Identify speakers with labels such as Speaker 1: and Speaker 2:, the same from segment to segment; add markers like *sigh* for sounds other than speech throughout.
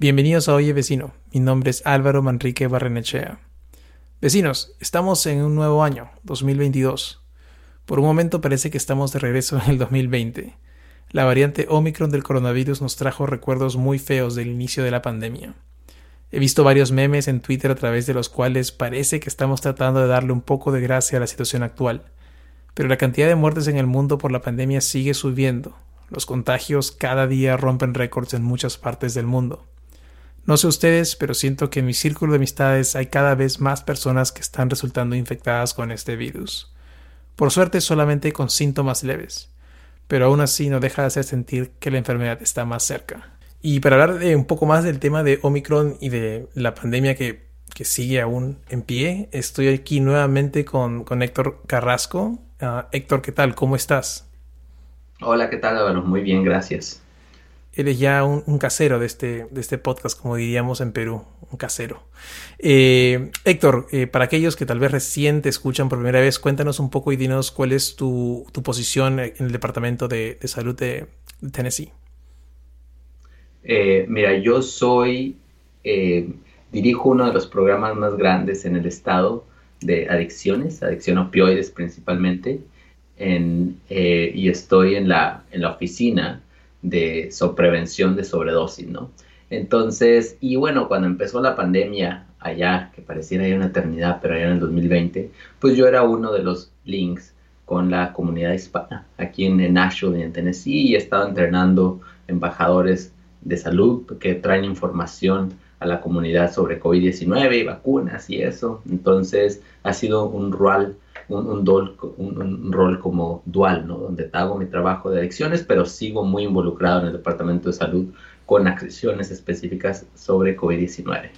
Speaker 1: Bienvenidos a Oye Vecino. Mi nombre es Álvaro Manrique Barrenechea. Vecinos, estamos en un nuevo año, 2022. Por un momento parece que estamos de regreso en el 2020. La variante Omicron del coronavirus nos trajo recuerdos muy feos del inicio de la pandemia. He visto varios memes en Twitter a través de los cuales parece que estamos tratando de darle un poco de gracia a la situación actual. Pero la cantidad de muertes en el mundo por la pandemia sigue subiendo. Los contagios cada día rompen récords en muchas partes del mundo. No sé ustedes, pero siento que en mi círculo de amistades hay cada vez más personas que están resultando infectadas con este virus. Por suerte solamente con síntomas leves, pero aún así no deja de hacer sentir que la enfermedad está más cerca. Y para hablar un poco más del tema de Omicron y de la pandemia que, sigue aún en pie, estoy aquí nuevamente con, Héctor Carrasco. Ah, Héctor, ¿qué tal? ¿Cómo estás?
Speaker 2: Hola, ¿qué tal? Bueno, muy bien, gracias
Speaker 1: eres ya un, casero de este, de este podcast, como diríamos en Perú, un casero. Eh, Héctor, eh, para aquellos que tal vez recién te escuchan por primera vez, cuéntanos un poco y dinos cuál es tu, posición en el Departamento de, Salud de, Tennessee.
Speaker 2: Eh, mira, yo soy, dirijo uno de los programas más grandes en el estado de adicciones, adicción a opioides principalmente, y estoy en la, en la oficina de prevención de sobredosis, ¿no? Entonces, y bueno, cuando empezó la pandemia allá, que pareciera ya una eternidad, pero allá en el 2020, pues yo era uno de los links con la comunidad hispana aquí en, Nashville en Tennessee y he estado entrenando embajadores de salud que traen información a la comunidad sobre COVID-19 y vacunas y eso. Entonces ha sido un rol un, rol como dual, ¿no? Donde hago mi trabajo de adicciones, pero sigo muy involucrado en el Departamento de Salud con acciones específicas sobre COVID-19.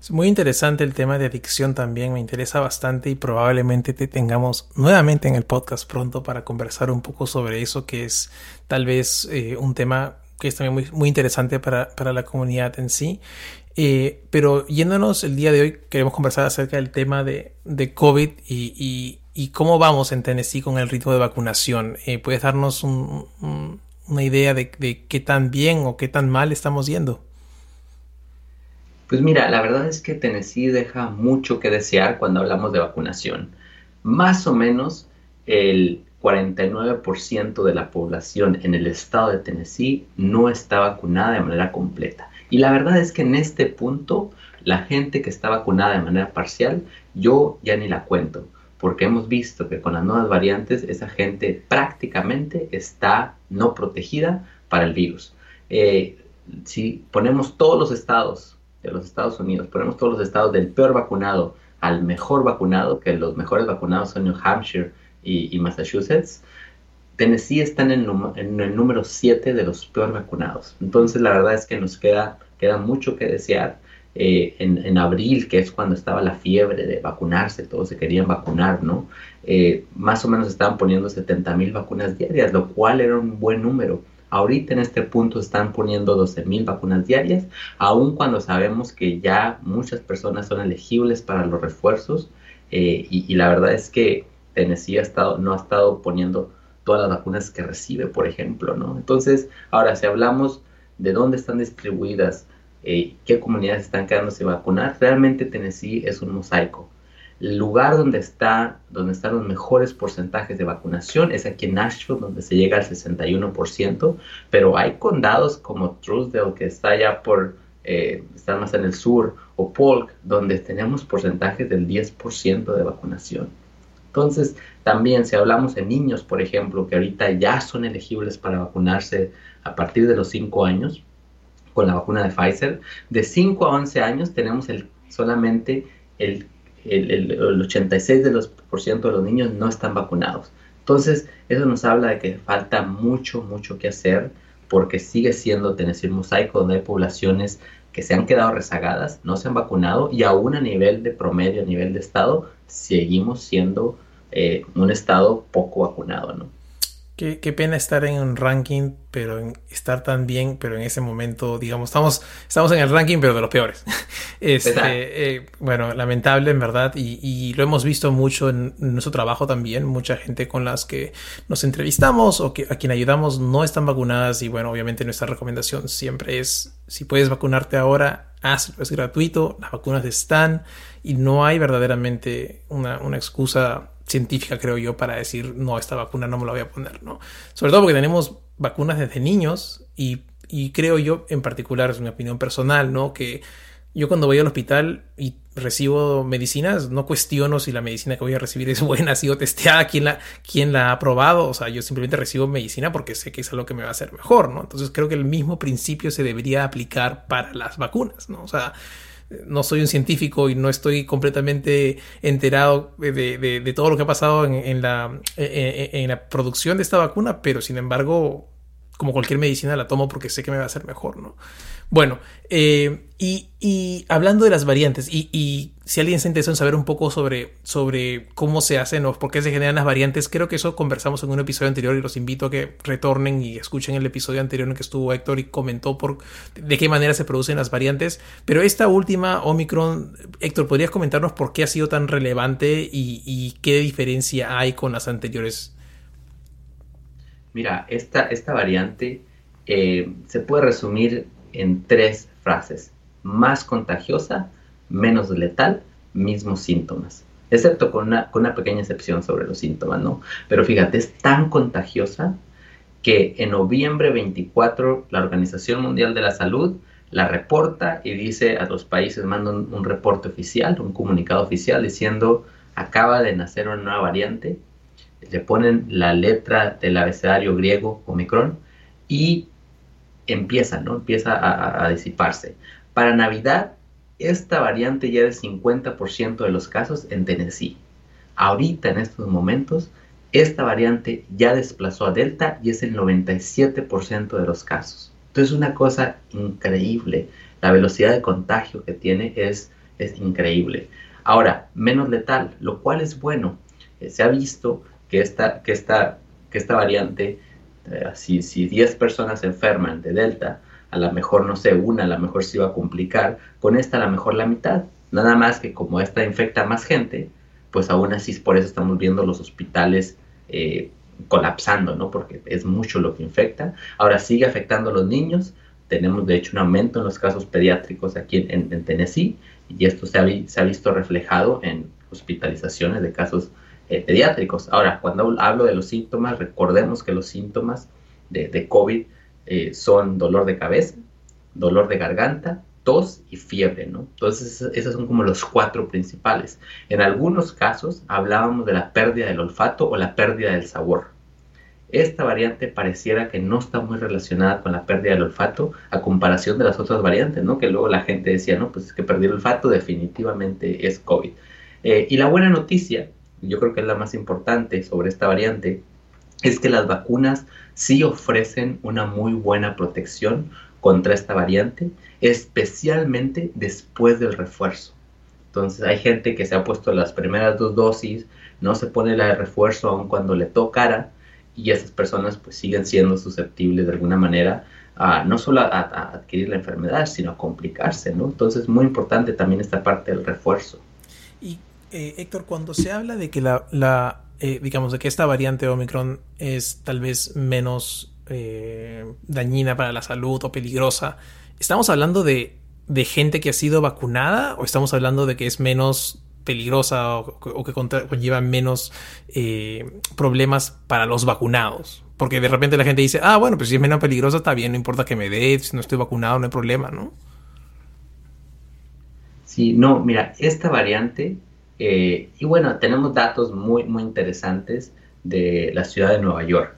Speaker 1: Es muy interesante el tema de adicción también, me interesa bastante y probablemente te tengamos nuevamente en el podcast pronto para conversar un poco sobre eso, que es tal vez eh, un tema que es también muy, muy interesante para, para, la comunidad en sí. Eh, pero yéndonos el día de hoy, queremos conversar acerca del tema de, de COVID y, ¿Y cómo vamos en Tennessee con el ritmo de vacunación? Eh, ¿Puedes darnos una idea de, qué tan bien o qué tan mal estamos yendo?
Speaker 2: Pues mira, la verdad es que Tennessee deja mucho que desear cuando hablamos de vacunación. Más o menos el 49% de la población en el estado de Tennessee no está vacunada de manera completa. Y la verdad es que en este punto, la gente que está vacunada de manera parcial, yo ya ni la cuento porque hemos visto que con las nuevas variantes esa gente prácticamente está no protegida para el virus. Eh, si ponemos todos los estados de los Estados Unidos, ponemos todos los estados del peor vacunado al mejor vacunado, que los mejores vacunados son New Hampshire y, Massachusetts, Tennessee está en el, número 7 de los peor vacunados. Entonces la verdad es que nos queda, queda mucho que desear. Eh, en, abril, que es cuando estaba la fiebre de vacunarse, todos se querían vacunar, ¿no? Eh, más o menos estaban poniendo 70 mil vacunas diarias, lo cual era un buen número. Ahorita en este punto están poniendo 12 mil vacunas diarias, aun cuando sabemos que ya muchas personas son elegibles para los refuerzos eh, y, la verdad es que Tennessee no ha estado poniendo todas las vacunas que recibe, por ejemplo, ¿no? Entonces, ahora si hablamos de dónde están distribuidas eh, qué comunidades están quedándose vacunar, realmente Tennessee es un mosaico. El lugar donde, está, donde están los mejores porcentajes de vacunación es aquí en Nashville, donde se llega al 61%, pero hay condados como Trussdale, que está allá por, eh, está más en el sur, o Polk, donde tenemos porcentajes del 10% de vacunación. Entonces, también si hablamos de niños, por ejemplo, que ahorita ya son elegibles para vacunarse a partir de los 5 años, con la vacuna de Pfizer. De 5 a 11 años tenemos el, solamente el el, el, 86% de los, por ciento de los niños no están vacunados. Entonces, eso nos habla de que falta mucho, mucho que hacer porque sigue siendo Tennessee mosaico donde hay poblaciones que se han quedado rezagadas, no se han vacunado y aún a nivel de promedio, a nivel de estado, seguimos siendo eh, un estado poco vacunado, ¿no?
Speaker 1: Qué, pena estar en un ranking, pero en, estar tan bien, pero en ese momento, digamos, estamos, estamos en el ranking, pero de los peores. *laughs* Este, eh, bueno, lamentable en verdad, y, lo hemos visto mucho en, nuestro trabajo también. Mucha gente con las que nos entrevistamos o que, a quien ayudamos no están vacunadas, y bueno, obviamente nuestra recomendación siempre es, si puedes vacunarte ahora, hazlo, es gratuito, las vacunas están, y no hay verdaderamente una, una excusa científica, creo yo, para decir, no, esta vacuna no me la voy a poner, ¿no? Sobre todo porque tenemos vacunas desde niños y, creo yo, en particular, es una opinión personal, ¿no? Que yo cuando voy al hospital y recibo medicinas, no cuestiono si la medicina que voy a recibir es buena, *laughs* ha sido testeada, quién la, quién la ha probado, o sea, yo simplemente recibo medicina porque sé que es algo que me va a hacer mejor, ¿no? Entonces creo que el mismo principio se debería aplicar para las vacunas, ¿no? O sea, no soy un científico y no estoy completamente enterado de, todo lo que ha pasado en, la, en, la producción de esta vacuna, pero sin embargo, como cualquier medicina, la tomo porque sé que me va a hacer mejor, ¿no? Bueno, eh, y, hablando de las variantes, y, si alguien se interesa en saber un poco sobre, sobre cómo se hacen o por qué se generan las variantes, creo que eso conversamos en un episodio anterior y los invito a que retornen y escuchen el episodio anterior en que estuvo Héctor y comentó por de qué manera se producen las variantes. Pero esta última Omicron, Héctor, ¿podrías comentarnos por qué ha sido tan relevante y, qué diferencia hay con las anteriores?
Speaker 2: Mira, esta, esta variante eh, se puede resumir en tres frases. Más contagiosa, menos letal, mismos síntomas. Excepto con una, con una pequeña excepción sobre los síntomas, ¿no? Pero fíjate, es tan contagiosa que en noviembre 24 la Organización Mundial de la Salud la reporta y dice a los países, manda un, reporte oficial, un comunicado oficial diciendo acaba de nacer una nueva variante, le ponen la letra del abecedario griego Omicron y empieza, ¿no? Empieza a, disiparse. Para Navidad, esta variante ya es 50% de los casos en Tennessee. Ahorita, en estos momentos, esta variante ya desplazó a Delta y es el 97% de los casos. Entonces, es una cosa increíble. La velocidad de contagio que tiene es, es increíble. Ahora, menos letal, lo cual es bueno. Eh, se ha visto que esta, que esta, que esta variante si, si 10 personas se enferman de Delta, a lo mejor, no sé, una a lo mejor se iba a complicar, con esta a lo mejor la mitad. Nada más que como esta infecta más gente, pues aún así por eso estamos viendo los hospitales eh, colapsando, ¿no? Porque es mucho lo que infecta. Ahora sigue afectando a los niños. Tenemos de hecho un aumento en los casos pediátricos aquí en, Tennessee y esto se ha, se ha, visto reflejado en hospitalizaciones de casos eh, pediátricos. Ahora, cuando hablo de los síntomas, recordemos que los síntomas de, COVID eh, son dolor de cabeza, dolor de garganta, tos y fiebre, ¿no? Entonces, esos son como los cuatro principales. En algunos casos hablábamos de la pérdida del olfato o la pérdida del sabor. Esta variante pareciera que no está muy relacionada con la pérdida del olfato a comparación de las otras variantes, ¿no? Que luego la gente decía, no, pues es que perder el olfato definitivamente es COVID. Eh, y la buena noticia yo creo que es la más importante sobre esta variante, es que las vacunas sí ofrecen una muy buena protección contra esta variante, especialmente después del refuerzo. Entonces hay gente que se ha puesto las primeras dos dosis, no se pone la de refuerzo aun cuando le tocara y esas personas pues siguen siendo susceptibles de alguna manera a, no solo a, adquirir la enfermedad, sino a complicarse, ¿no? Entonces es muy importante también esta parte del refuerzo.
Speaker 1: ¿Y eh, Héctor, cuando se habla de que la, eh, digamos, de que esta variante Omicron es tal vez menos eh, dañina para la salud o peligrosa, ¿estamos hablando de, gente que ha sido vacunada o estamos hablando de que es menos peligrosa o, que conlleva menos problemas para los vacunados? Porque de repente la gente dice, ah, bueno, pues si es menos peligrosa está bien, no importa que me dé, si no estoy vacunado no hay problema, ¿no?
Speaker 2: Sí, no, mira, esta variante eh, y bueno, tenemos datos muy, muy interesantes de la ciudad de Nueva York,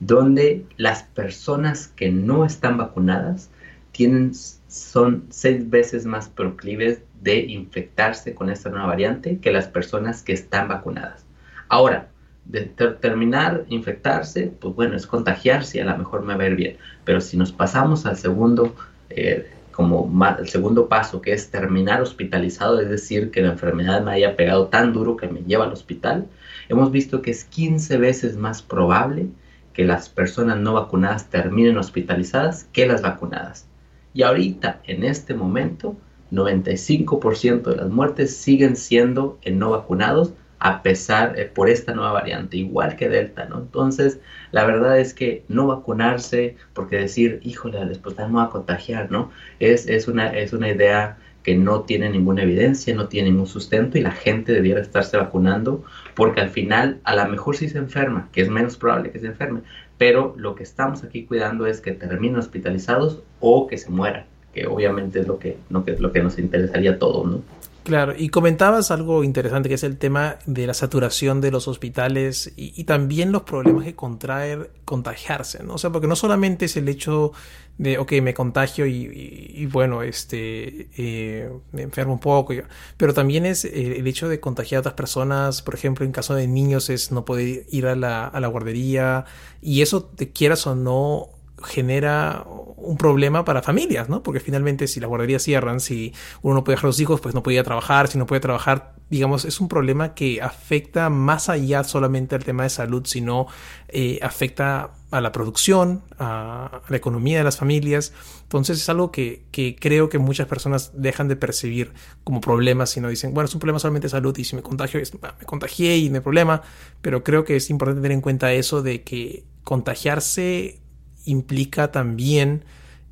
Speaker 2: donde las personas que no están vacunadas tienen, son seis veces más proclives de infectarse con esta nueva variante que las personas que están vacunadas. Ahora, de terminar infectarse, pues bueno, es contagiarse y a lo mejor me va bien. Pero si nos pasamos al segundo, eh, como el segundo paso, que es terminar hospitalizado, es decir, que la enfermedad me haya pegado tan duro que me lleva al hospital, hemos visto que es 15 veces más probable que las personas no vacunadas terminen hospitalizadas que las vacunadas. Y ahorita, en este momento, 95% de las muertes siguen siendo en no vacunados a pesar eh, por esta nueva variante, igual que Delta, ¿no? Entonces, la verdad es que no vacunarse, porque decir, híjole, después no va a contagiar, ¿no? Es, es, una, es una idea que no tiene ninguna evidencia, no tiene ningún sustento y la gente debiera estarse vacunando porque al final a lo mejor sí se enferma, que es menos probable que se enferme, pero lo que estamos aquí cuidando es que terminen hospitalizados o que se mueran, que obviamente es lo que, no, que, lo que nos interesaría a todos, ¿no?
Speaker 1: Claro, y comentabas algo interesante que es el tema de la saturación de los hospitales y, también los problemas que contraer contagiarse, ¿no? O sea, porque no solamente es el hecho de, ok, me contagio y, bueno, este, eh, me enfermo un poco, pero también es el, hecho de contagiar a otras personas, por ejemplo, en caso de niños es no poder ir a la, a la guardería y eso, te quieras o no, genera un problema para familias, ¿no? Porque finalmente si las guarderías cierran, si uno no puede dejar a los hijos, pues no podía trabajar, si no puede trabajar, digamos, es un problema que afecta más allá solamente al tema de salud, sino eh, afecta a la producción, a, la economía de las familias. Entonces es algo que, que, creo que muchas personas dejan de percibir como problema, sino dicen, bueno, es un problema solamente de salud y si me contagio, me contagié y no hay problema, pero creo que es importante tener en cuenta eso de que contagiarse implica también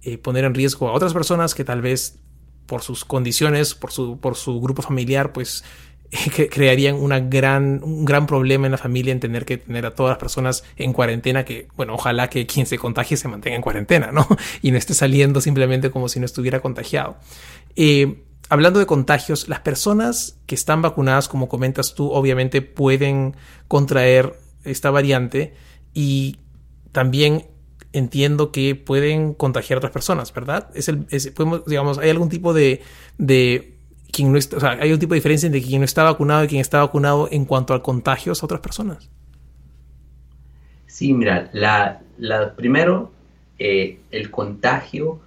Speaker 1: eh, poner en riesgo a otras personas que tal vez por sus condiciones, por su, por su grupo familiar, pues *laughs* crearían una gran, un gran problema en la familia en tener que tener a todas las personas en cuarentena, que, bueno, ojalá que quien se contagie se mantenga en cuarentena, ¿no? *laughs* Y no esté saliendo simplemente como si no estuviera contagiado. Eh, hablando de contagios, las personas que están vacunadas, como comentas tú, obviamente pueden contraer esta variante y también entiendo que pueden contagiar a otras personas, ¿verdad? Es el, podemos, digamos, hay algún tipo de, de quien no está, o sea, hay un tipo de diferencia entre quien no está vacunado y quien está vacunado en cuanto al contagio a otras personas.
Speaker 2: Sí, mira, la, la primero, eh, el contagio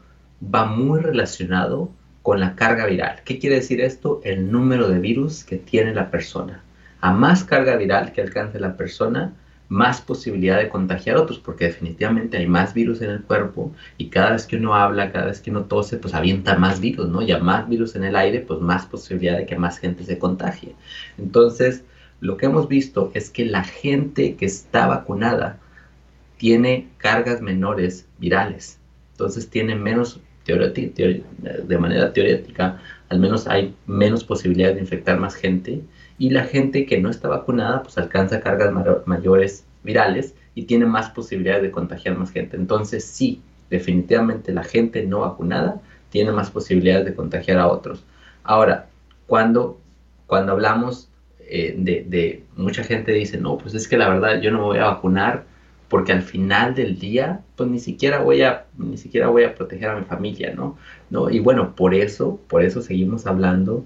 Speaker 2: va muy relacionado con la carga viral. ¿Qué quiere decir esto? El número de virus que tiene la persona. A más carga viral que alcance la persona, más posibilidad de contagiar a otros, porque definitivamente hay más virus en el cuerpo y cada vez que uno habla, cada vez que uno tose, pues avienta más virus, ¿no? Y a más virus en el aire, pues más posibilidad de que más gente se contagie. Entonces, lo que hemos visto es que la gente que está vacunada tiene cargas menores virales, entonces tiene menos, de manera teórica, al menos hay menos posibilidad de infectar más gente y la gente que no está vacunada pues alcanza cargas mayores virales y tiene más posibilidades de contagiar más gente. Entonces sí, definitivamente la gente no vacunada tiene más posibilidades de contagiar a otros. Ahora, cuando, cuando hablamos eh, de, de, mucha gente dice, no, pues es que la verdad yo no me voy a vacunar porque al final del día, pues ni siquiera voy a, ni siquiera voy a proteger a mi familia, ¿no? ¿no? Y bueno, por eso, por eso seguimos hablando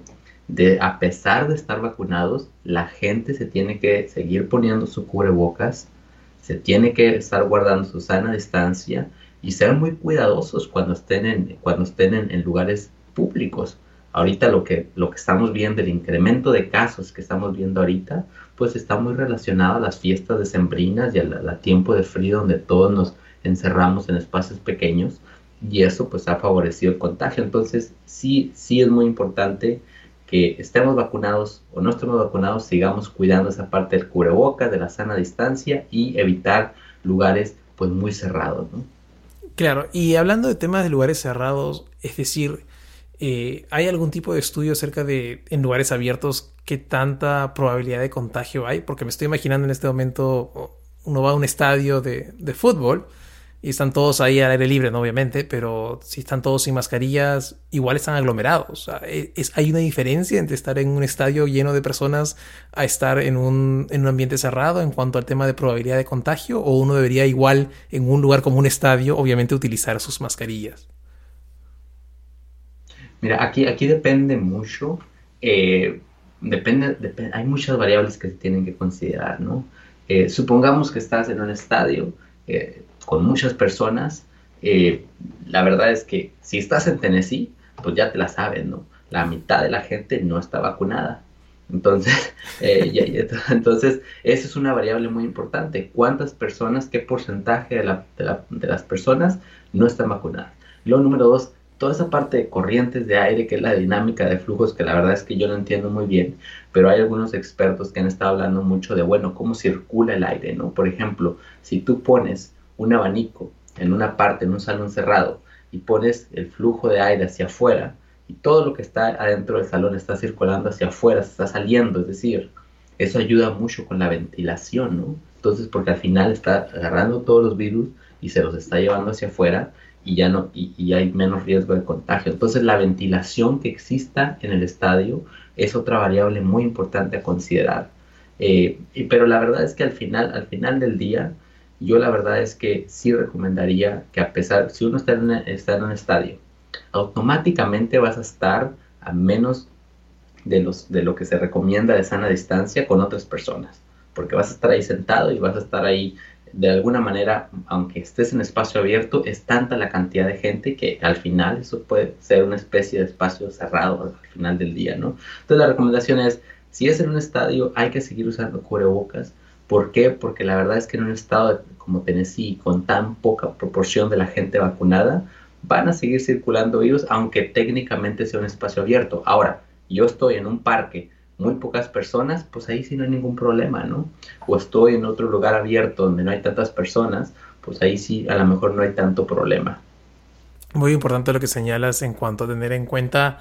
Speaker 2: de a pesar de estar vacunados, la gente se tiene que seguir poniendo su cubrebocas, se tiene que estar guardando su sana distancia y ser muy cuidadosos cuando estén en, cuando estén en, lugares públicos. Ahorita lo que, lo que estamos viendo, el incremento de casos que estamos viendo ahorita, pues está muy relacionado a las fiestas decembrinas y al tiempo de frío donde todos nos encerramos en espacios pequeños y eso pues ha favorecido el contagio. Entonces sí, sí es muy importante que estemos vacunados o no estemos vacunados, sigamos cuidando esa parte del cubreboca, de la sana distancia y evitar lugares pues muy cerrados. ¿no?
Speaker 1: Claro, y hablando de temas de lugares cerrados, es decir, eh, ¿hay algún tipo de estudio acerca de en lugares abiertos qué tanta probabilidad de contagio hay? Porque me estoy imaginando en este momento, uno va a un estadio de, de fútbol y están todos ahí al aire libre, ¿no? obviamente, pero si están todos sin mascarillas, igual están aglomerados. E, es, hay una diferencia entre estar en un estadio lleno de personas a estar en un, en un ambiente cerrado en cuanto al tema de probabilidad de contagio, o uno debería igual en un lugar como un estadio, obviamente, utilizar sus mascarillas.
Speaker 2: Mira, aquí, aquí depende mucho, eh, depende, hay muchas variables que se tienen que considerar, ¿no? Eh, supongamos que estás en un estadio eh, con muchas personas, la verdad es que si estás en Tennessee, pues ya te la saben, ¿no? La mitad de la gente no está vacunada. Entonces, *laughs* entonces, esa es una variable muy importante. ¿Cuántas personas, qué porcentaje de, de las personas no están vacunadas? Luego, número dos, toda esa parte de corrientes de aire, que es la dinámica de flujos, que la verdad es que yo no entiendo muy bien, pero hay algunos expertos que han estado hablando mucho de, bueno, cómo circula el aire, ¿no? Por ejemplo, si tú pones un abanico en una parte, en un salón cerrado, y pones el flujo de aire hacia afuera, y todo lo que está adentro del salón está circulando hacia afuera, se está saliendo, es decir, eso ayuda mucho con la ventilación, ¿no? Entonces, porque al final está agarrando todos los virus y se los está llevando hacia afuera y ya no y, hay menos riesgo de contagio. Entonces la ventilación que exista en el estadio es otra variable muy importante a considerar. Eh, pero la verdad es que al final, al final del día, yo la verdad es que sí recomendaría que a pesar, si uno está en, está en un estadio, automáticamente vas a estar a menos de, los, de lo que se recomienda de sana distancia con otras personas, porque vas a estar ahí sentado y vas a estar ahí de alguna manera, aunque estés en espacio abierto, es tanta la cantidad de gente que al final eso puede ser una especie de espacio cerrado al final del día, ¿no? Entonces la recomendación es, si es en un estadio, hay que seguir usando cubrebocas. ¿Por qué? Porque la verdad es que en un estado como Tennessee, con tan poca proporción de la gente vacunada, van a seguir circulando virus, aunque técnicamente sea un espacio abierto. Ahora, yo estoy en un parque muy pocas personas, pues ahí sí no hay ningún problema, ¿no? O estoy en otro lugar abierto donde no hay tantas personas, pues ahí sí a lo mejor no hay tanto problema.
Speaker 1: Muy importante lo que señalas en cuanto a tener en cuenta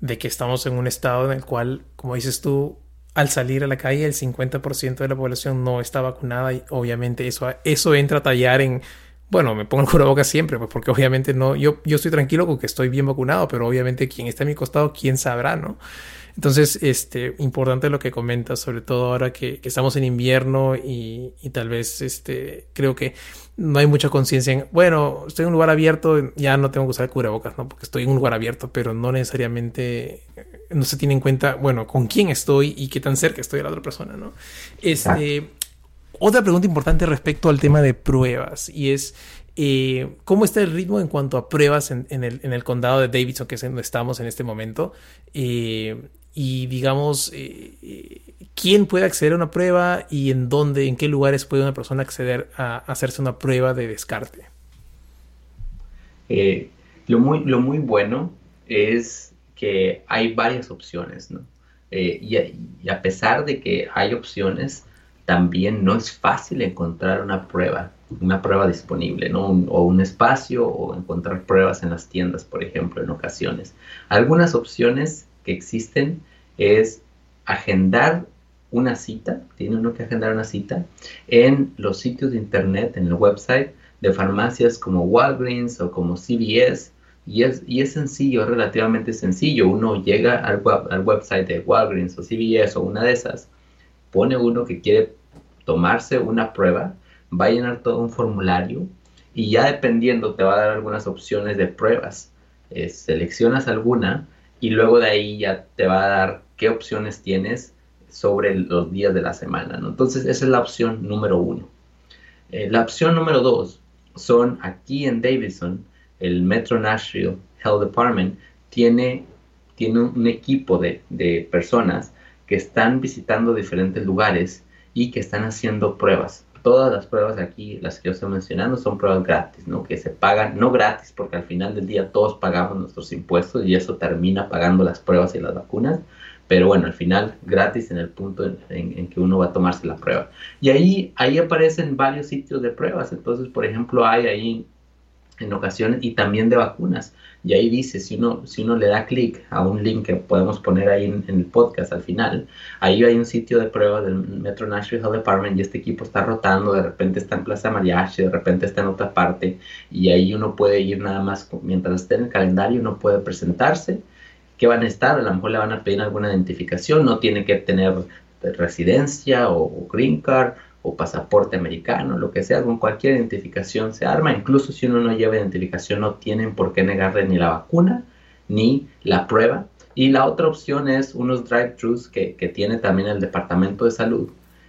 Speaker 1: de que estamos en un estado en el cual, como dices tú, al salir a la calle el 50% de la población no está vacunada y obviamente eso, eso entra a tallar en, bueno, me pongo el boca siempre, pues porque obviamente no, yo, yo estoy tranquilo con que estoy bien vacunado, pero obviamente quien está a mi costado, quién sabrá, ¿no? Entonces, este, importante lo que comentas, sobre todo ahora que, estamos en invierno y, tal vez, este, creo que no hay mucha conciencia en, bueno, estoy en un lugar abierto, ya no tengo que usar cubrebocas, ¿no? Porque estoy en un lugar abierto, pero no necesariamente, no se tiene en cuenta, bueno, con quién estoy y qué tan cerca estoy de la otra persona, ¿no? Este, otra pregunta importante respecto al tema de pruebas y es, eh, ¿Cómo está el ritmo en cuanto a pruebas en, el, en, el, condado de Davidson, que es donde estamos en este momento? Eh, y digamos, eh, eh, quién puede acceder a una prueba y en dónde, en qué lugares puede una persona acceder a hacerse una prueba de descarte.
Speaker 2: Eh, lo, muy, lo muy bueno es que hay varias opciones, ¿no? y, a, pesar de que hay opciones, también no es fácil encontrar una prueba, una prueba disponible, ¿no? o un espacio o encontrar pruebas en las tiendas, por ejemplo, en ocasiones. Algunas opciones que existen es agendar una cita, tiene uno que agendar una cita en los sitios de internet, en el website de farmacias como Walgreens o como CVS. Y es, y es sencillo, relativamente sencillo. Uno llega al, al website de Walgreens o CVS o una de esas, pone uno que quiere tomarse una prueba, va a llenar todo un formulario y ya dependiendo te va a dar algunas opciones de pruebas. Eh, seleccionas alguna y luego de ahí ya te va a dar qué opciones tienes sobre los días de la semana. Entonces esa es la opción número uno. Eh, la opción número dos son aquí en Davidson, el Metro Nashville Health Department tiene, tiene un equipo de, de personas que están visitando diferentes lugares y que están haciendo pruebas todas las pruebas aquí, las que yo estoy mencionando, son pruebas gratis, ¿no? Que se pagan, no gratis, porque al final del día todos pagamos nuestros impuestos y eso termina pagando las pruebas y las vacunas, pero bueno, al final gratis en el punto en, que uno va a tomarse la prueba. Y ahí, ahí aparecen varios sitios de pruebas, entonces, por ejemplo, hay ahí en ocasiones y también de vacunas. Y ahí dice, si uno, si uno le da clic a un link que podemos poner ahí en, el podcast al final, ahí hay un sitio de prueba del Metro Nashville Health Department y este equipo está rotando, de repente está en Plaza Mariachi, de repente está en otra parte y ahí uno puede ir nada más, mientras esté en el calendario, uno puede presentarse. ¿Qué van a estar? A lo mejor le van a pedir alguna identificación, no tiene que tener residencia o green card o pasaporte americano, lo que sea, con cualquier identificación se arma, incluso si uno no lleva identificación no tienen por qué negarle ni la vacuna ni la prueba. Y la otra opción es unos drive-thrus que, que, tiene también el Departamento de Salud.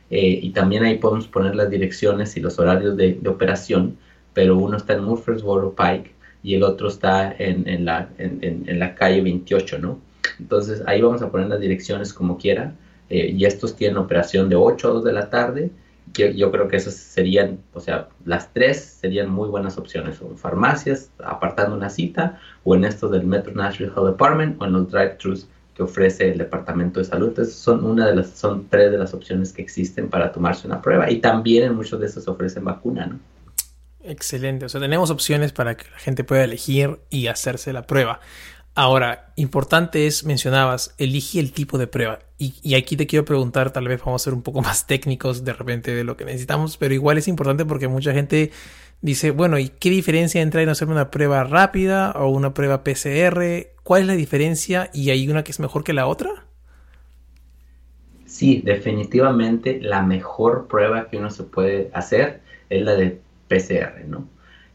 Speaker 2: Eh, y también ahí podemos poner las direcciones y los horarios de, de operación, pero uno está en Murfreesboro Pike y el otro está en, en la, en, en, la calle 28, ¿no? Entonces ahí vamos a poner las direcciones como quiera. Eh, y estos tienen operación de 8 a 2 de la tarde yo, creo que esas serían, o sea, las tres serían muy buenas opciones, o en farmacias, apartando una cita, o en estos del Metro National Health Department, o en los drive-thrus que ofrece el Departamento de Salud. Entonces, son, una de las, son tres de las opciones que existen para tomarse una prueba, y también en muchos de esos ofrecen vacuna, ¿no?
Speaker 1: Excelente, o sea, tenemos opciones para que la gente pueda elegir y hacerse la prueba. Ahora, importante es, mencionabas, elige el tipo de prueba. Y, aquí te quiero preguntar, tal vez vamos a ser un poco *laughs* más técnicos de repente de lo que necesitamos, pero igual es importante porque mucha gente dice, bueno, ¿y qué diferencia entre en hacer una prueba rápida o una prueba PCR? ¿Cuál es la diferencia y hay una que es mejor que la otra?
Speaker 2: Sí, definitivamente la mejor prueba que uno se puede hacer es la de PCR, ¿no?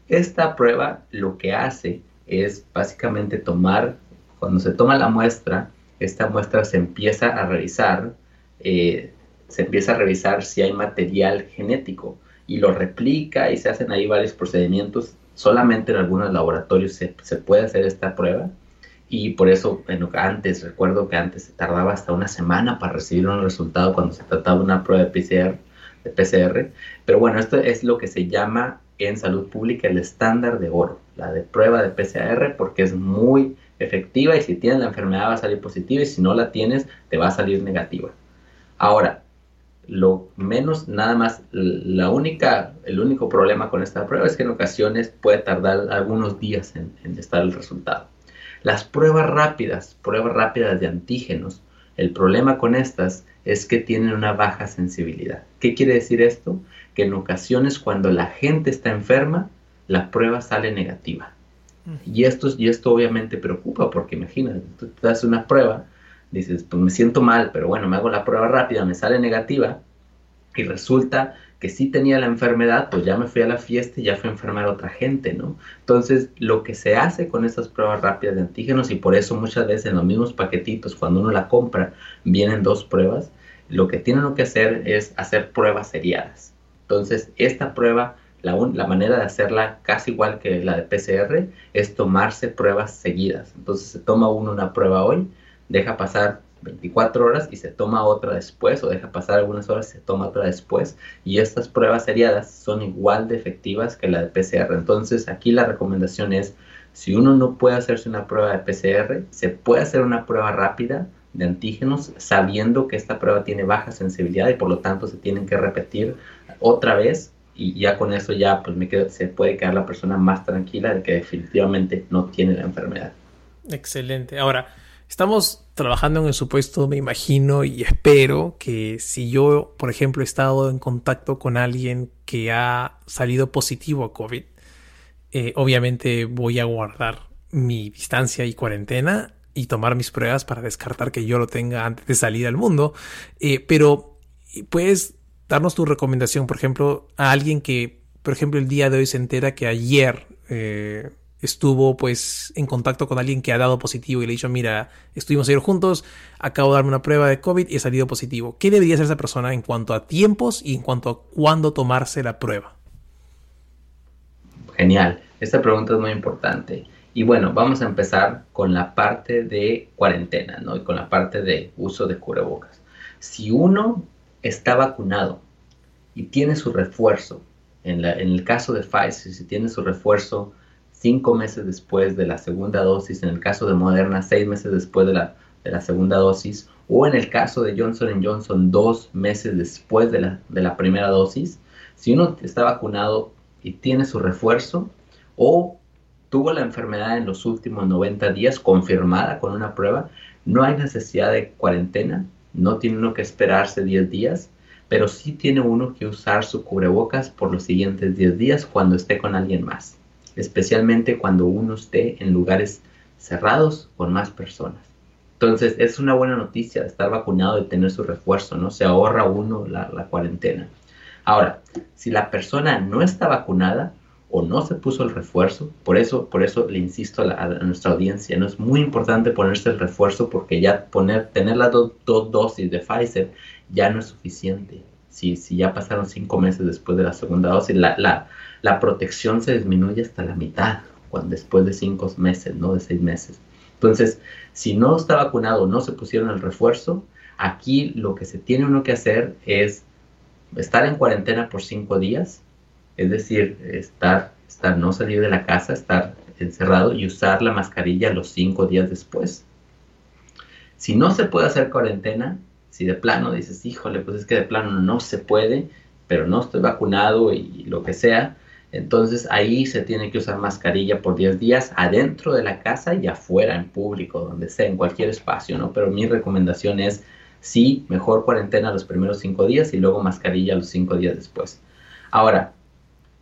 Speaker 2: Esta prueba lo que hace es básicamente tomar, cuando se toma la muestra, esta muestra se empieza a revisar, eh, se empieza a revisar si hay material genético y lo replica y se hacen ahí varios procedimientos. Solamente en algunos laboratorios se, puede hacer esta prueba y por eso antes, recuerdo que antes se tardaba hasta una semana para recibir un resultado cuando se trataba de una prueba de PCR, de PCR. Pero bueno, esto es lo que se llama en salud pública el estándar de oro, la de prueba de PCR, porque es muy efectiva y si tienes la enfermedad va a salir positiva y si no la tienes te va a salir negativa. Ahora, lo menos, nada más, la única, el único problema con esta prueba es que en ocasiones puede tardar algunos días en, en estar el resultado. Las pruebas rápidas, pruebas rápidas de antígenos, el problema con estas es que tienen una baja sensibilidad. ¿Qué quiere decir esto? Que en ocasiones cuando la gente está enferma, la prueba sale negativa. Y esto, y esto obviamente preocupa porque imagínate, tú te das una prueba, dices, pues me siento mal, pero bueno, me hago la prueba rápida, me sale negativa y resulta que sí tenía la enfermedad, pues ya me fui a la fiesta y ya fui a enfermar a otra gente, ¿no? Entonces, lo que se hace con estas pruebas rápidas de antígenos, y por eso muchas veces en los mismos paquetitos, cuando uno la compra, vienen dos pruebas, lo que tienen que hacer es hacer pruebas seriadas. Entonces, esta prueba, la, la manera de hacerla casi igual que la de PCR, es tomarse pruebas seguidas. Entonces, se toma uno una prueba hoy, deja pasar 24 horas y se toma otra después, o deja pasar algunas horas y se toma otra después. Y estas pruebas seriadas son igual de efectivas que la de PCR. Entonces, aquí la recomendación es, si uno no puede hacerse una prueba de PCR, se puede hacer una prueba rápida de antígenos sabiendo que esta prueba tiene baja sensibilidad y por lo tanto se tienen que repetir otra vez y ya con eso ya pues se puede quedar la persona más tranquila de que definitivamente no tiene la enfermedad.
Speaker 1: Excelente. Ahora, Estamos trabajando en el supuesto, me imagino y espero que si yo, por ejemplo, he estado en contacto con alguien que ha salido positivo a COVID, eh, obviamente voy a guardar mi distancia y cuarentena y tomar mis pruebas para descartar que yo lo tenga antes de salir al mundo. Eh, pero puedes darnos tu recomendación, por ejemplo, a alguien que, por ejemplo, el día de hoy se entera que ayer eh, estuvo pues en contacto con alguien que ha dado positivo y le ha dicho, mira, estuvimos ayer juntos, acabo de darme una prueba de COVID y he salido positivo. ¿Qué debería hacer esa persona en cuanto a tiempos y en cuanto a cuándo tomarse la prueba?
Speaker 2: Genial, esta pregunta es muy importante. Y bueno, vamos a empezar con la parte de cuarentena, ¿no? Y con la parte de uso de cubrebocas. Si uno está vacunado y tiene su refuerzo, en, en el caso de Pfizer, si tiene su refuerzo cinco meses después de la segunda dosis, en el caso de Moderna, seis meses después de la, de la segunda dosis, o en el caso de Johnson Johnson, dos meses después de la, de la primera dosis, si uno está vacunado y tiene su refuerzo, o tuvo la enfermedad en los últimos 90 días confirmada con una prueba, no hay necesidad de cuarentena, no tiene uno que esperarse 10 días, pero sí tiene uno que usar su cubrebocas por los siguientes 10 días cuando esté con alguien más especialmente cuando uno esté en lugares cerrados con más personas. Entonces es una buena noticia estar vacunado y tener su refuerzo, ¿no? Se ahorra uno la, cuarentena. Ahora, si la persona no está vacunada o no se puso el refuerzo. Por eso, por eso le insisto a, nuestra audiencia, no es muy importante ponerse el refuerzo porque ya poner, tener las dos, dosis de Pfizer ya no es suficiente. Si, si ya pasaron cinco meses después de la segunda dosis, la, la, la protección se disminuye hasta la mitad cuando, después de cinco meses, no de seis meses. Entonces, si no está vacunado no se pusieron el refuerzo, aquí lo que se tiene uno que hacer es estar en cuarentena por cinco días, es decir, estar, estar, no salir de la casa, estar encerrado y usar la mascarilla los cinco días después. Si no se puede hacer cuarentena, si de plano dices, híjole, pues es que de plano no se puede, pero no estoy vacunado y lo que sea, entonces ahí se tiene que usar mascarilla por 10 días adentro de la casa y afuera en público, donde sea, en cualquier espacio, ¿no? Pero mi recomendación es sí, mejor cuarentena los primeros 5 días y luego mascarilla los 5 días después. Ahora,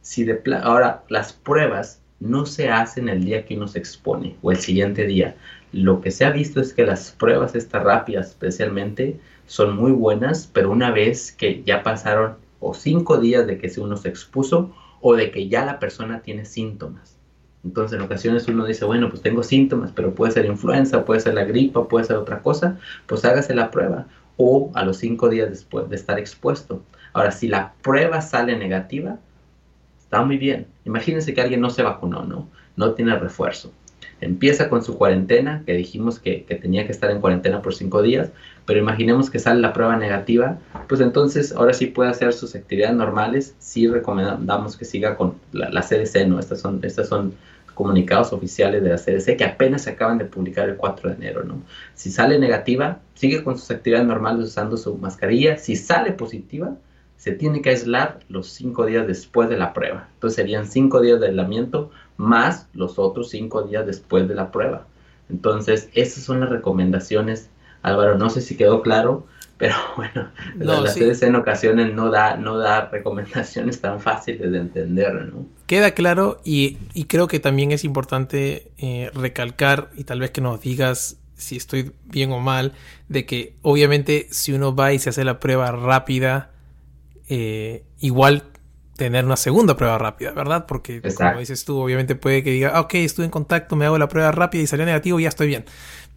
Speaker 2: si de ahora las pruebas no se hacen el día que uno se expone o el siguiente día. Lo que se ha visto es que las pruebas estas rápidas especialmente son muy buenas, pero una vez que ya pasaron o cinco días de que uno se expuso o de que ya la persona tiene síntomas. Entonces en ocasiones uno dice, bueno, pues tengo síntomas, pero puede ser influenza, puede ser la gripa, puede ser otra cosa, pues hágase la prueba o a los cinco días después de estar expuesto. Ahora, si la prueba sale negativa, está muy bien. Imagínense que alguien no se vacunó, ¿no? No tiene refuerzo empieza con su cuarentena, que dijimos que, tenía que estar en cuarentena por cinco días, pero imaginemos que sale la prueba negativa, pues entonces ahora sí puede hacer sus actividades normales, sí recomendamos que siga con la, CDC, ¿no? Estas son, estas son comunicados oficiales de la CDC que apenas se acaban de publicar el 4 de enero, ¿no? Si sale negativa, sigue con sus actividades normales usando su mascarilla, si sale positiva, se tiene que aislar los cinco días después de la prueba. Entonces serían cinco días de aislamiento más los otros cinco días después de la prueba. Entonces, esas son las recomendaciones. Álvaro, no sé si quedó claro, pero *laughs* bueno, no, la CDC en ocasiones no da, no da recomendaciones tan fáciles de entender, ¿no?
Speaker 1: Queda claro y, creo que también es importante eh, recalcar y tal vez que nos digas si estoy bien o mal, de que obviamente si uno va y se hace la prueba rápida, eh, igual tener una segunda prueba rápida, ¿verdad? Porque como dices tú, obviamente puede que diga, ah, ok, estuve en contacto, me hago la prueba rápida y salió negativo, ya estoy bien.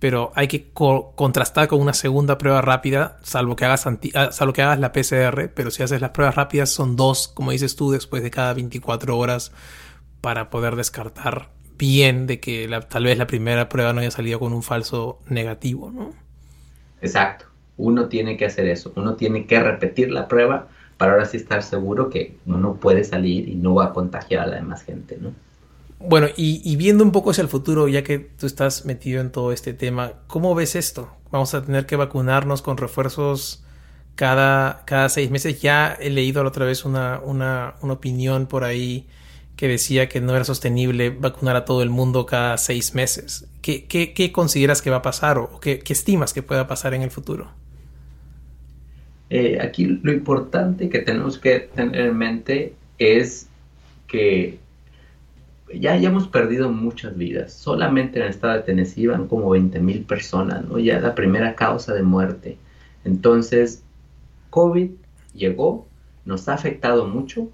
Speaker 1: Pero hay que contrastar con una segunda prueba rápida, salvo que, hagas ah, salvo que hagas la PCR, pero si haces las pruebas rápidas son dos, como dices tú, después de cada 24 horas para poder descartar bien de que tal vez la primera prueba no haya salido con un falso negativo, ¿no?
Speaker 2: Exacto. Uno tiene que hacer eso. Uno tiene que repetir la prueba para ahora sí estar seguro que uno puede salir y no va a contagiar a la demás gente, ¿no?
Speaker 1: Bueno, y, viendo un poco hacia el futuro, ya que tú estás metido en todo este tema, ¿cómo ves esto? ¿Vamos a tener que vacunarnos con refuerzos cada, cada seis meses? Ya he leído la otra vez una, una, una opinión por ahí que decía que no era sostenible vacunar a todo el mundo cada seis meses. ¿Qué, qué, qué consideras que va a pasar o qué, qué estimas que pueda pasar en el futuro?
Speaker 2: Eh, aquí lo importante que tenemos que tener en mente es que ya hayamos perdido muchas vidas. Solamente en el estado de Tennessee van como 20 mil personas, ¿no? Ya la primera causa de muerte. Entonces, COVID llegó, nos ha afectado mucho.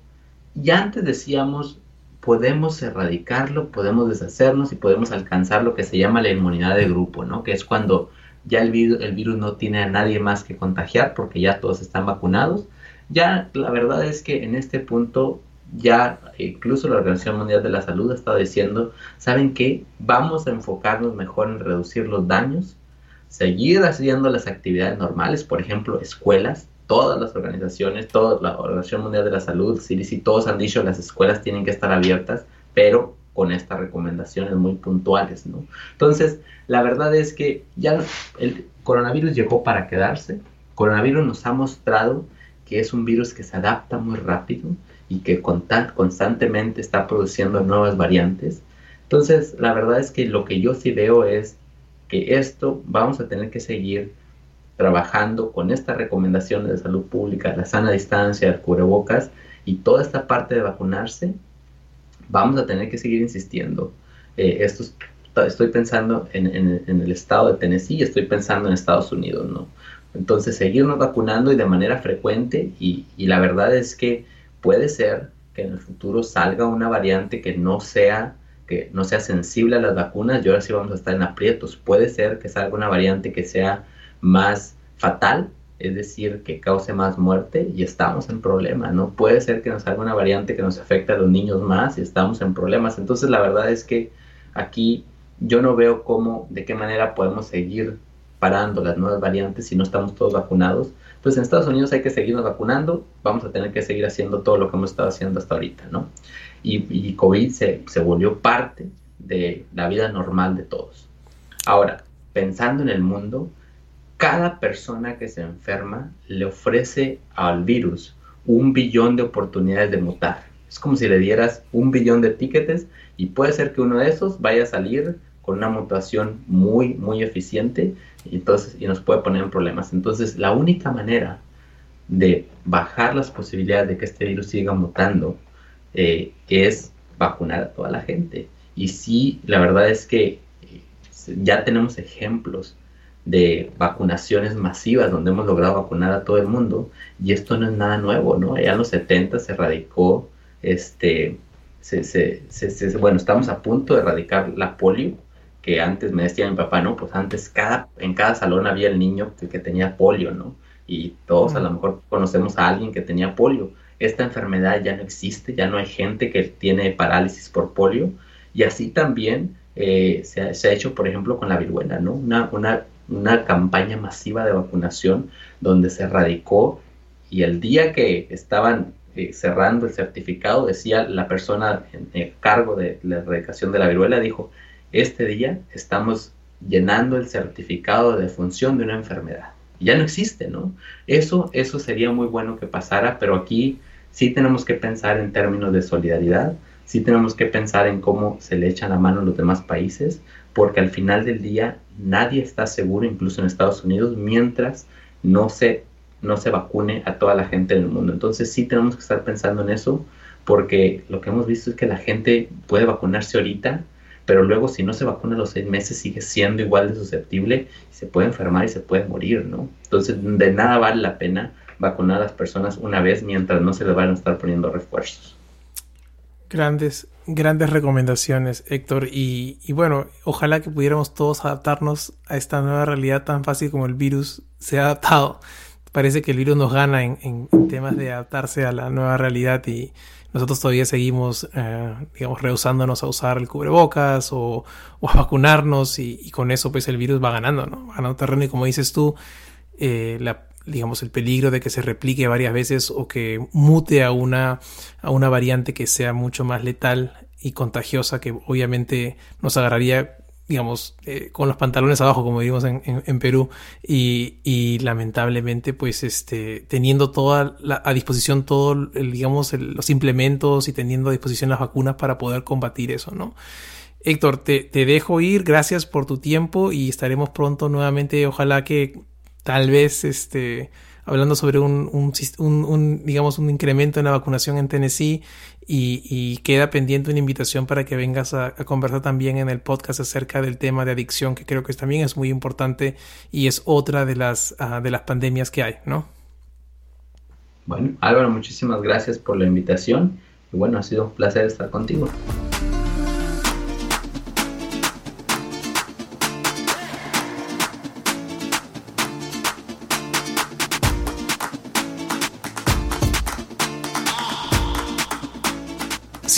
Speaker 2: Y antes decíamos, podemos erradicarlo, podemos deshacernos y podemos alcanzar lo que se llama la inmunidad de grupo, ¿no? Que es cuando ya el virus, no tiene a nadie más que contagiar porque ya todos están vacunados. Ya la verdad es que en este punto ya incluso la Organización Mundial de la Salud ha estado diciendo, ¿saben qué? Vamos a enfocarnos mejor en reducir los daños, seguir haciendo las actividades normales, por ejemplo, escuelas, todas las organizaciones, toda la Organización Mundial de la Salud, CDC, todos han dicho las escuelas tienen que estar abiertas, pero con estas recomendaciones muy puntuales, ¿no? Entonces, la verdad es que ya el coronavirus llegó para quedarse. Coronavirus nos ha mostrado que es un virus que se adapta muy rápido y que constantemente está produciendo nuevas variantes. Entonces, la verdad es que lo que yo sí veo es que esto vamos a tener que seguir trabajando con estas recomendaciones de salud pública, la sana distancia, el cubrebocas y toda esta parte de vacunarse vamos a tener que seguir insistiendo. Eh, esto estoy pensando en, el estado de Tennessee y estoy pensando en Estados Unidos, ¿no? Entonces, seguirnos vacunando y de manera frecuente y, la verdad es que puede ser que en el futuro salga una variante que no sea que no sea sensible a las vacunas y ahora sí vamos a estar en aprietos. Puede ser que salga una variante que sea más fatal, es decir, que cause más muerte y estamos en problemas, ¿no? Puede ser que nos salga una variante que nos afecte a los niños más y estamos en problemas. Entonces la verdad es que aquí yo no veo cómo, de qué manera podemos seguir parando las nuevas variantes si no estamos todos vacunados. Entonces en Estados Unidos hay que seguirnos vacunando, vamos a tener que seguir haciendo todo lo que hemos estado haciendo hasta ahorita, ¿no? Y, COVID se, se volvió parte de la vida normal de todos. Ahora, pensando en el mundo, cada persona que se enferma le ofrece al virus un billón de oportunidades de mutar. Es como si le dieras un billón de tickets y puede ser que uno de esos vaya a salir con una mutación muy, muy eficiente y, entonces, y nos puede poner en problemas. Entonces, la única manera de bajar las posibilidades de que este virus siga mutando eh, es vacunar a toda la gente. Y sí, la verdad es que eh, ya tenemos ejemplos de vacunaciones masivas donde hemos logrado vacunar a todo el mundo y esto no es nada nuevo, ¿no? Ya en los 70 se erradicó, este, se, se, se, bueno, estamos a punto de erradicar la polio, que antes me decía mi papá, no, pues antes cada, en cada salón había el niño que, tenía polio, ¿no? Y todos a lo mejor conocemos a alguien que tenía polio. Esta enfermedad ya no existe, ya no hay gente que tiene parálisis por polio y así también eh, se, ha, se, ha, hecho, por ejemplo, con la viruela, ¿no? Una, una, una campaña masiva de vacunación donde se radicó y el día que estaban eh, cerrando el certificado, decía la persona en, cargo de la erradicación de la viruela, dijo, este día estamos llenando el certificado de función de una enfermedad. Ya no existe, ¿no? Eso, eso sería muy bueno que pasara, pero aquí sí tenemos que pensar en términos de solidaridad, sí tenemos que pensar en cómo se le echan la mano a los demás países, porque al final del día nadie está seguro, incluso en Estados Unidos, mientras no se, no se vacune a toda la gente en el mundo. Entonces sí tenemos que estar pensando en eso, porque lo que hemos visto es que la gente puede vacunarse ahorita, pero luego si no se vacuna a los seis meses sigue siendo igual de susceptible y se puede enfermar y se puede morir, ¿no? Entonces de nada vale la pena vacunar a las personas una vez mientras no se les van a estar poniendo refuerzos.
Speaker 1: Grandes, grandes recomendaciones, Héctor. Y, bueno, ojalá que pudiéramos todos adaptarnos a esta nueva realidad tan fácil como el virus se ha adaptado. Parece que el virus nos gana en, temas de adaptarse a la nueva realidad y nosotros todavía seguimos, eh, digamos, rehusándonos a usar el cubrebocas o, a vacunarnos y, con eso pues el virus va ganando, ¿no? Va ganando terreno y como dices tú, eh, la digamos, el peligro de que se replique varias veces o que mute a una, a una variante que sea mucho más letal y contagiosa, que obviamente nos agarraría, digamos, eh, con los pantalones abajo, como vimos en, en, Perú, y, y, lamentablemente, pues, este, teniendo toda la, a disposición todo, el, digamos, los implementos y teniendo a disposición las vacunas para poder combatir eso, ¿no? Héctor, te dejo ir, gracias por tu tiempo y estaremos pronto nuevamente, ojalá que tal vez este, hablando sobre un, digamos, un incremento en la vacunación en Tennessee y, queda pendiente una invitación para que vengas a, conversar también en el podcast acerca del tema de adicción, que creo que también es muy importante y es otra de las, ah, de las pandemias que hay, ¿no?
Speaker 2: Bueno, Álvaro, muchísimas gracias por la invitación y bueno, ha sido un placer estar contigo.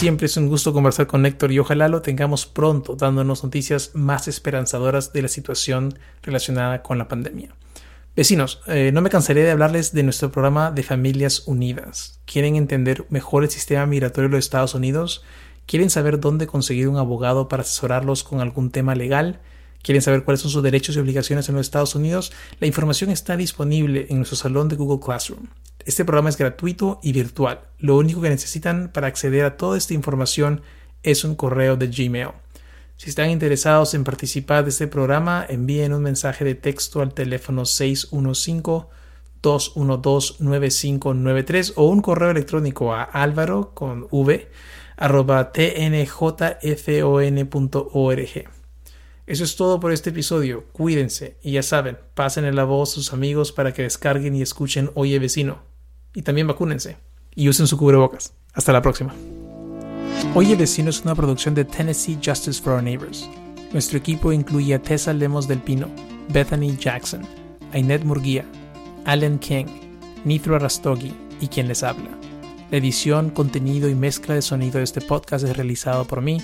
Speaker 1: Siempre es un gusto conversar con Héctor y ojalá lo tengamos pronto dándonos noticias más esperanzadoras de la situación relacionada con la pandemia. Vecinos, eh, no me cansaré de hablarles de nuestro programa de Familias Unidas. ¿Quieren entender mejor el sistema migratorio de los Estados Unidos? ¿Quieren saber dónde conseguir un abogado para asesorarlos con algún tema legal? ¿Quieren saber cuáles son sus derechos y obligaciones en los Estados Unidos? La información está disponible en nuestro salón de Google Classroom. Este programa es gratuito y virtual. Lo único que necesitan para acceder a toda esta información es un correo de Gmail. Si están interesados en participar de este programa, envíen un mensaje de texto al teléfono 615-212-9593 o un correo electrónico a álvaro con v arroba tnjfon.org. Eso es todo por este episodio. Cuídense y ya saben, pasen la voz a sus amigos para que descarguen y escuchen Oye Vecino. Y también vacúnense y usen su cubrebocas. Hasta la próxima. Oye Vecino es una producción de Tennessee Justice for Our Neighbors. Nuestro equipo incluye a Tessa Lemos del Pino, Bethany Jackson, Ainet Murguía, Alan King, Nithra Rastogi y quien les habla. La edición, contenido y mezcla de sonido de este podcast es realizado por mí.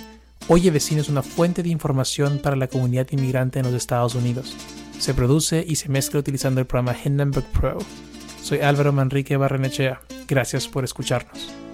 Speaker 1: Oye Vecino es una fuente de información para la comunidad inmigrante en los Estados Unidos. Se produce y se mezcla utilizando el programa Hindenburg Pro. Soy Álvaro Manrique Barrenechea. Gracias por escucharnos.